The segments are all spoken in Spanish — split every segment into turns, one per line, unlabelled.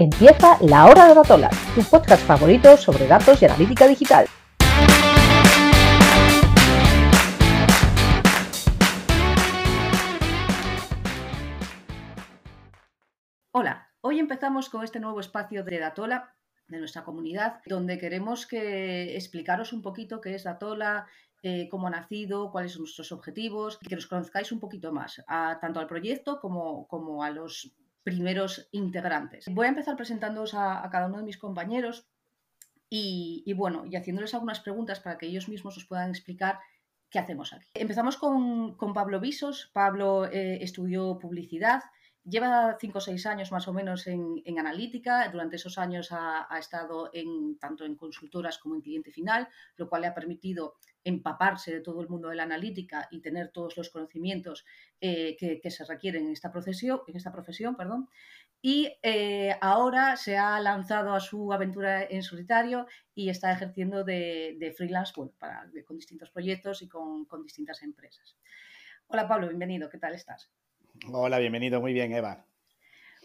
Empieza La Hora de Datola, tu podcast favorito sobre datos y analítica digital.
Hola, hoy empezamos con este nuevo espacio de Datola de nuestra comunidad, donde queremos que explicaros un poquito qué es Datola, eh, cómo ha nacido, cuáles son nuestros objetivos, que nos conozcáis un poquito más, tanto al proyecto como, como a los primeros integrantes. Voy a empezar presentándoos a, cada uno de mis compañeros y, bueno, y haciéndoles algunas preguntas para que ellos mismos os puedan explicar qué hacemos aquí. Empezamos con, Pablo Visos. Pablo eh, estudió publicidad, Lleva cinco o seis años más o menos en, analítica. Durante esos años ha, estado en, tanto en consultoras como en cliente final, lo cual le ha permitido empaparse de todo el mundo de la analítica y tener todos los conocimientos eh, que, se requieren en esta profesión. En esta profesión perdón. Y eh, ahora se ha lanzado a su aventura en solitario y está ejerciendo de, freelance para, con distintos proyectos y con distintas empresas. Hola Pablo, bienvenido. ¿Qué tal estás?
Hola, bienvenido, muy bien, Eva.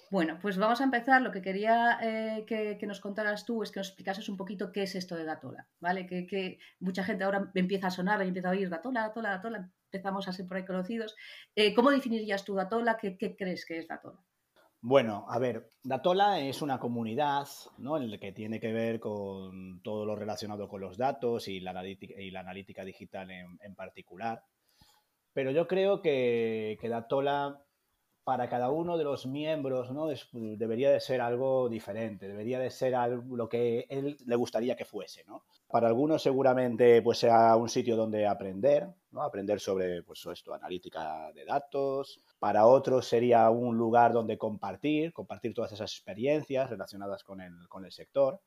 Bueno, pues vamos a empezar. Lo que quería eh, que, nos contaras tú es que nos explicases un poquito qué es esto de Datola, ¿vale? Que, mucha gente ahora empieza a sonar y empieza a oír Datola, Datola, Datola, empezamos a ser por ahí conocidos. Eh, ¿Cómo definirías tú Datola? ¿Qué, crees que es Datola?
Bueno, a ver, Datola es una comunidad ¿no? en la que tiene que ver con todo lo relacionado con los datos y la analítica, y la analítica digital en particular. Pero yo creo que, que Datola, para cada uno de los miembros, ¿no? debería de ser algo diferente, debería de ser algo, lo que él le gustaría que fuese. ¿no? Para algunos seguramente pues, sea un sitio donde aprender, ¿no? aprender sobre pues, esto, analítica de datos. Para otros sería un lugar donde compartir, compartir todas esas experiencias relacionadas con el, con el sector.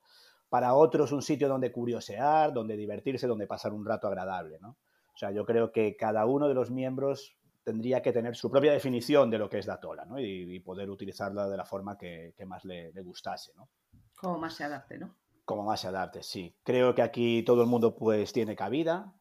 Para otros un sitio donde curiosear, donde divertirse, donde pasar un rato agradable. ¿no? O sea, yo creo que cada uno de los miembros tendría que tener su propia definición de lo que es Datola, ¿no? Y, poder utilizarla de la forma que, más le, gustase, ¿no?
Como más se adapte, ¿no?
Como más se adapte, sí. Creo que aquí todo el mundo pues tiene cabida,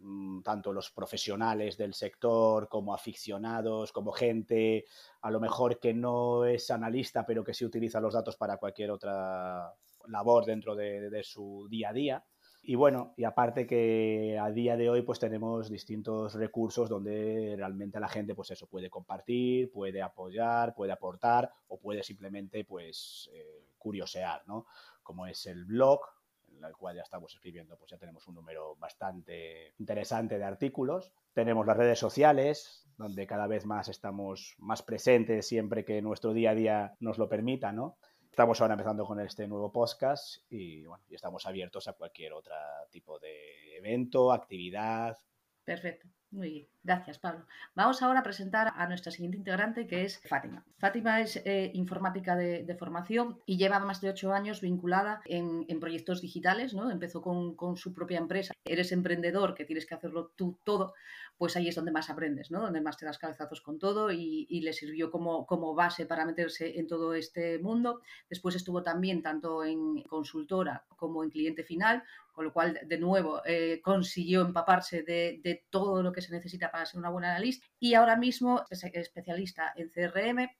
mm, tanto los profesionales del sector como aficionados, como gente a lo mejor que no es analista, pero que sí utiliza los datos para cualquier otra labor dentro de su día a día. Y bueno, y aparte que a día de hoy pues tenemos distintos recursos donde realmente la gente pues eso puede compartir, puede apoyar, puede aportar o puede simplemente pues eh, curiosear, ¿no? Como es el blog, en el cual ya estamos escribiendo, pues ya tenemos un número bastante interesante de artículos. Tenemos las redes sociales, donde cada vez más estamos más presentes siempre que nuestro día a día nos lo permita, ¿no? Estamos ahora empezando con este nuevo podcast y, bueno, estamos abiertos a cualquier otro tipo de evento, actividad.
Perfecto. Muy bien, gracias Pablo. Vamos ahora a presentar a nuestra siguiente integrante que es Fátima. Fátima es eh, informática de, formación y lleva más de ocho años vinculada en, proyectos digitales, ¿no? Empezó con, su propia empresa. Eres emprendedor, que tienes que hacerlo tú todo, pues ahí es donde más aprendes, ¿no? Donde más te das cabezazos con todo y, le sirvió como, base para meterse en todo este mundo. Después estuvo también tanto en consultora como en cliente final, con lo cual, de nuevo, eh, consiguió empaparse de, todo lo que se necesita para ser una buena analista y ahora mismo es especialista en CRM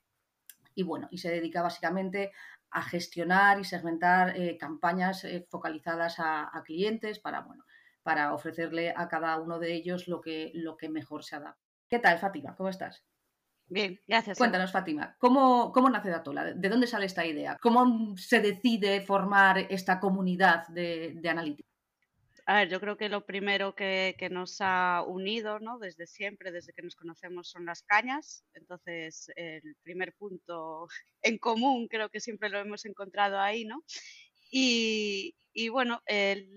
y bueno, y se dedica básicamente a gestionar y segmentar eh, campañas eh, focalizadas a, clientes para, bueno, para ofrecerle a cada uno de ellos lo que, lo que mejor se adapta. ¿Qué tal, Fátima? ¿Cómo estás?
Bien, gracias.
Cuéntanos, Fátima, ¿cómo, ¿cómo, nace Datola? ¿De dónde sale esta idea? ¿Cómo se decide formar esta comunidad de, de analítica?
A ver, yo creo que lo primero que, que, nos ha unido, ¿no? Desde siempre, desde que nos conocemos, son las cañas. Entonces, el primer punto en común creo que siempre lo hemos encontrado ahí, ¿no? Y, y bueno, el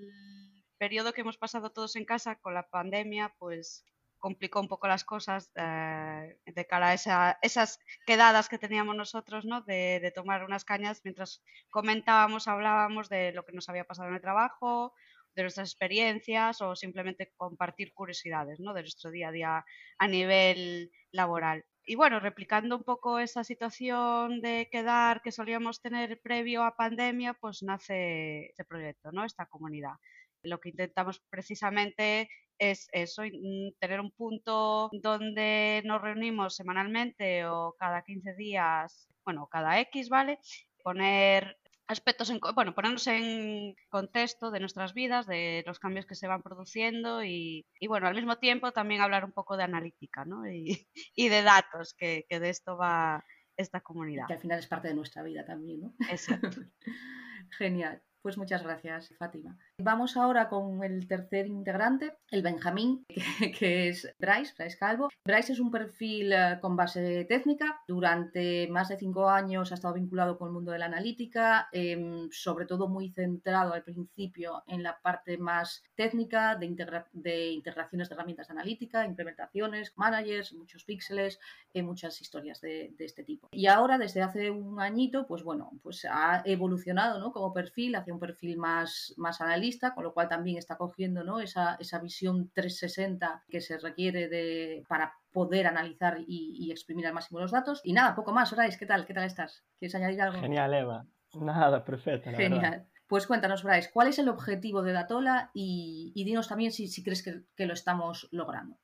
periodo que hemos pasado todos en casa con la pandemia, pues complicó un poco las cosas eh, de cara a esas quedadas que teníamos nosotros, ¿no? De, tomar unas cañas mientras comentábamos, hablábamos de lo que nos había pasado en el trabajo, de nuestras experiencias o simplemente compartir curiosidades, ¿no? De nuestro día a día a nivel laboral. Y bueno, replicando un poco esa situación de quedar que solíamos tener previo a pandemia, pues nace este proyecto, ¿no? Esta comunidad. Lo que intentamos precisamente es eso, tener un punto donde nos reunimos semanalmente o cada 15 días, bueno, cada X, ¿vale? poner aspectos, en, bueno, ponernos en contexto de nuestras vidas, de los cambios que se van produciendo y, bueno, al mismo tiempo también hablar un poco de analítica ¿no? y, y, de datos, que, que, de esto va esta comunidad.
Que al final es parte de nuestra vida también, ¿no?
Exacto.
Genial. Pues muchas gracias, Fátima. Vamos ahora con el tercer integrante, el Benjamín, que, es Bryce, Bryce Calvo. Bryce es un perfil eh, con base técnica. Durante más de cinco años ha estado vinculado con el mundo de la analítica, em, sobre todo muy centrado al principio en la parte más técnica de, integraciones de herramientas de analítica, implementaciones, managers, muchos píxeles, eh, muchas historias de, este tipo. Y ahora, desde hace un añito, pues bueno, pues ha evolucionado ¿no? como perfil hacia un perfil más, más analítico con lo cual también está cogiendo ¿no? esa, esa visión 360 que se requiere de, para poder analizar y, exprimir al máximo los datos. Y nada, poco más, Bryce, ¿qué tal? ¿Qué tal estás? ¿Quieres añadir algo?
Genial, Eva. Nada, perfecto.
Genial. Pues cuéntanos, Bryce, ¿cuál es el objetivo de Datola? Y, y dinos también si, si crees que, que, lo estamos logrando.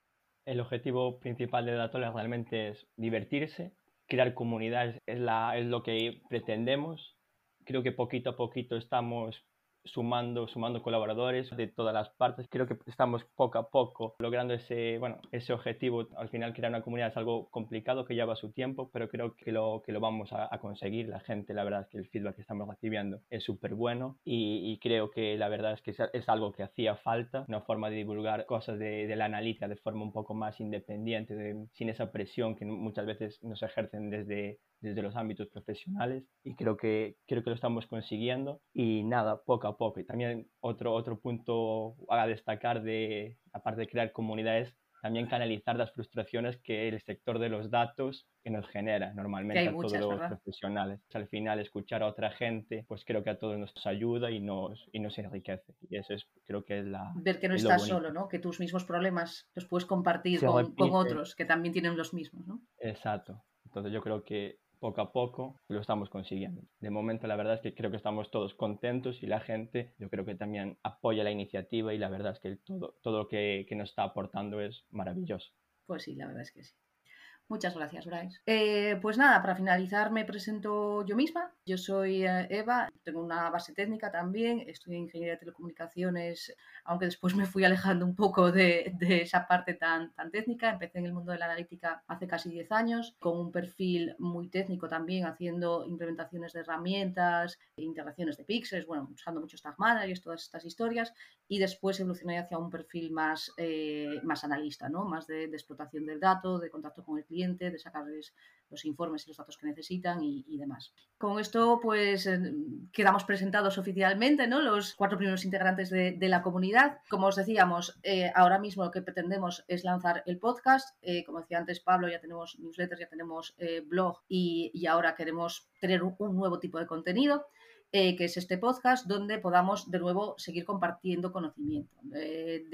El objetivo principal de Datola realmente es divertirse, crear comunidades, es, la, es lo que pretendemos. Creo que poquito a poquito estamos sumando, sumando colaboradores de todas las partes. Creo que estamos poco a poco logrando ese, bueno, ese objetivo. Al final crear una comunidad es algo complicado que lleva su tiempo, pero creo que lo, que lo vamos a, conseguir. La gente, la verdad es que el feedback que estamos recibiendo es súper bueno y, creo que la verdad es que es, algo que hacía falta, una forma de divulgar cosas de, de la analítica de forma un poco más independiente, sin esa presión que muchas veces nos ejercen desde, desde los ámbitos profesionales y creo que, creo que lo estamos consiguiendo y nada, poco a poco. Y también otro, otro punto a destacar de, aparte de crear comunidades, también canalizar las frustraciones que el sector de los datos que nos genera normalmente a todos los profesionales. Al final, escuchar a otra gente, pues creo que a todos nos ayuda y nos, y nos enriquece. Y eso es, creo que es la...
Ver que no estás solo, ¿no? Que tus mismos problemas los puedes compartir con, con, otros que también tienen los mismos, ¿no?
Exacto. Entonces yo creo que poco a poco lo estamos consiguiendo. De momento la verdad es que creo que estamos todos contentos y la gente yo creo que también apoya la iniciativa y la verdad es que todo, todo lo que, que nos está aportando es maravilloso.
Pues sí, la verdad es que sí. Muchas gracias, Bryce. Eh, pues nada, para finalizar me presento yo misma. Yo soy eh, Eva, tengo una base técnica también, estudié ingeniería de telecomunicaciones, aunque después me fui alejando un poco de, esa parte tan, tan técnica. Empecé en el mundo de la analítica hace casi 10 años, con un perfil muy técnico también, haciendo implementaciones de herramientas, integraciones de píxeles, bueno, usando muchos tag managers, todas estas historias, y después evolucioné hacia un perfil más, eh, más analista, ¿no? más de, de explotación del dato, de contacto con el cliente de sacarles los informes y los datos que necesitan y, demás. Con esto, pues eh, quedamos presentados oficialmente, ¿no? Los cuatro primeros integrantes de, la comunidad. Como os decíamos, eh, ahora mismo lo que pretendemos es lanzar el podcast. Eh, como decía antes Pablo, ya tenemos newsletters, ya tenemos blog y, ahora queremos tener un, nuevo tipo de contenido. que es este podcast, donde podamos de nuevo seguir compartiendo conocimiento.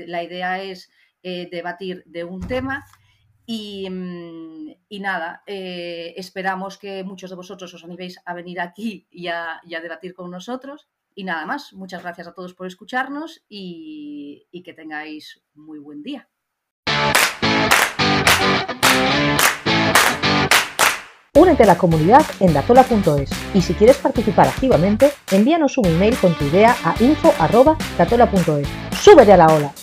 la idea es debatir de un tema Mm, y, nada, eh, esperamos que muchos de vosotros os animéis a venir aquí y a, debatir con nosotros. Y nada más, muchas gracias a todos por escucharnos y, y que tengáis muy buen día.
Únete a la comunidad en datola.es y si quieres participar activamente, envíanos un email con tu idea a info.datola.es. ¡Súbete a la ola!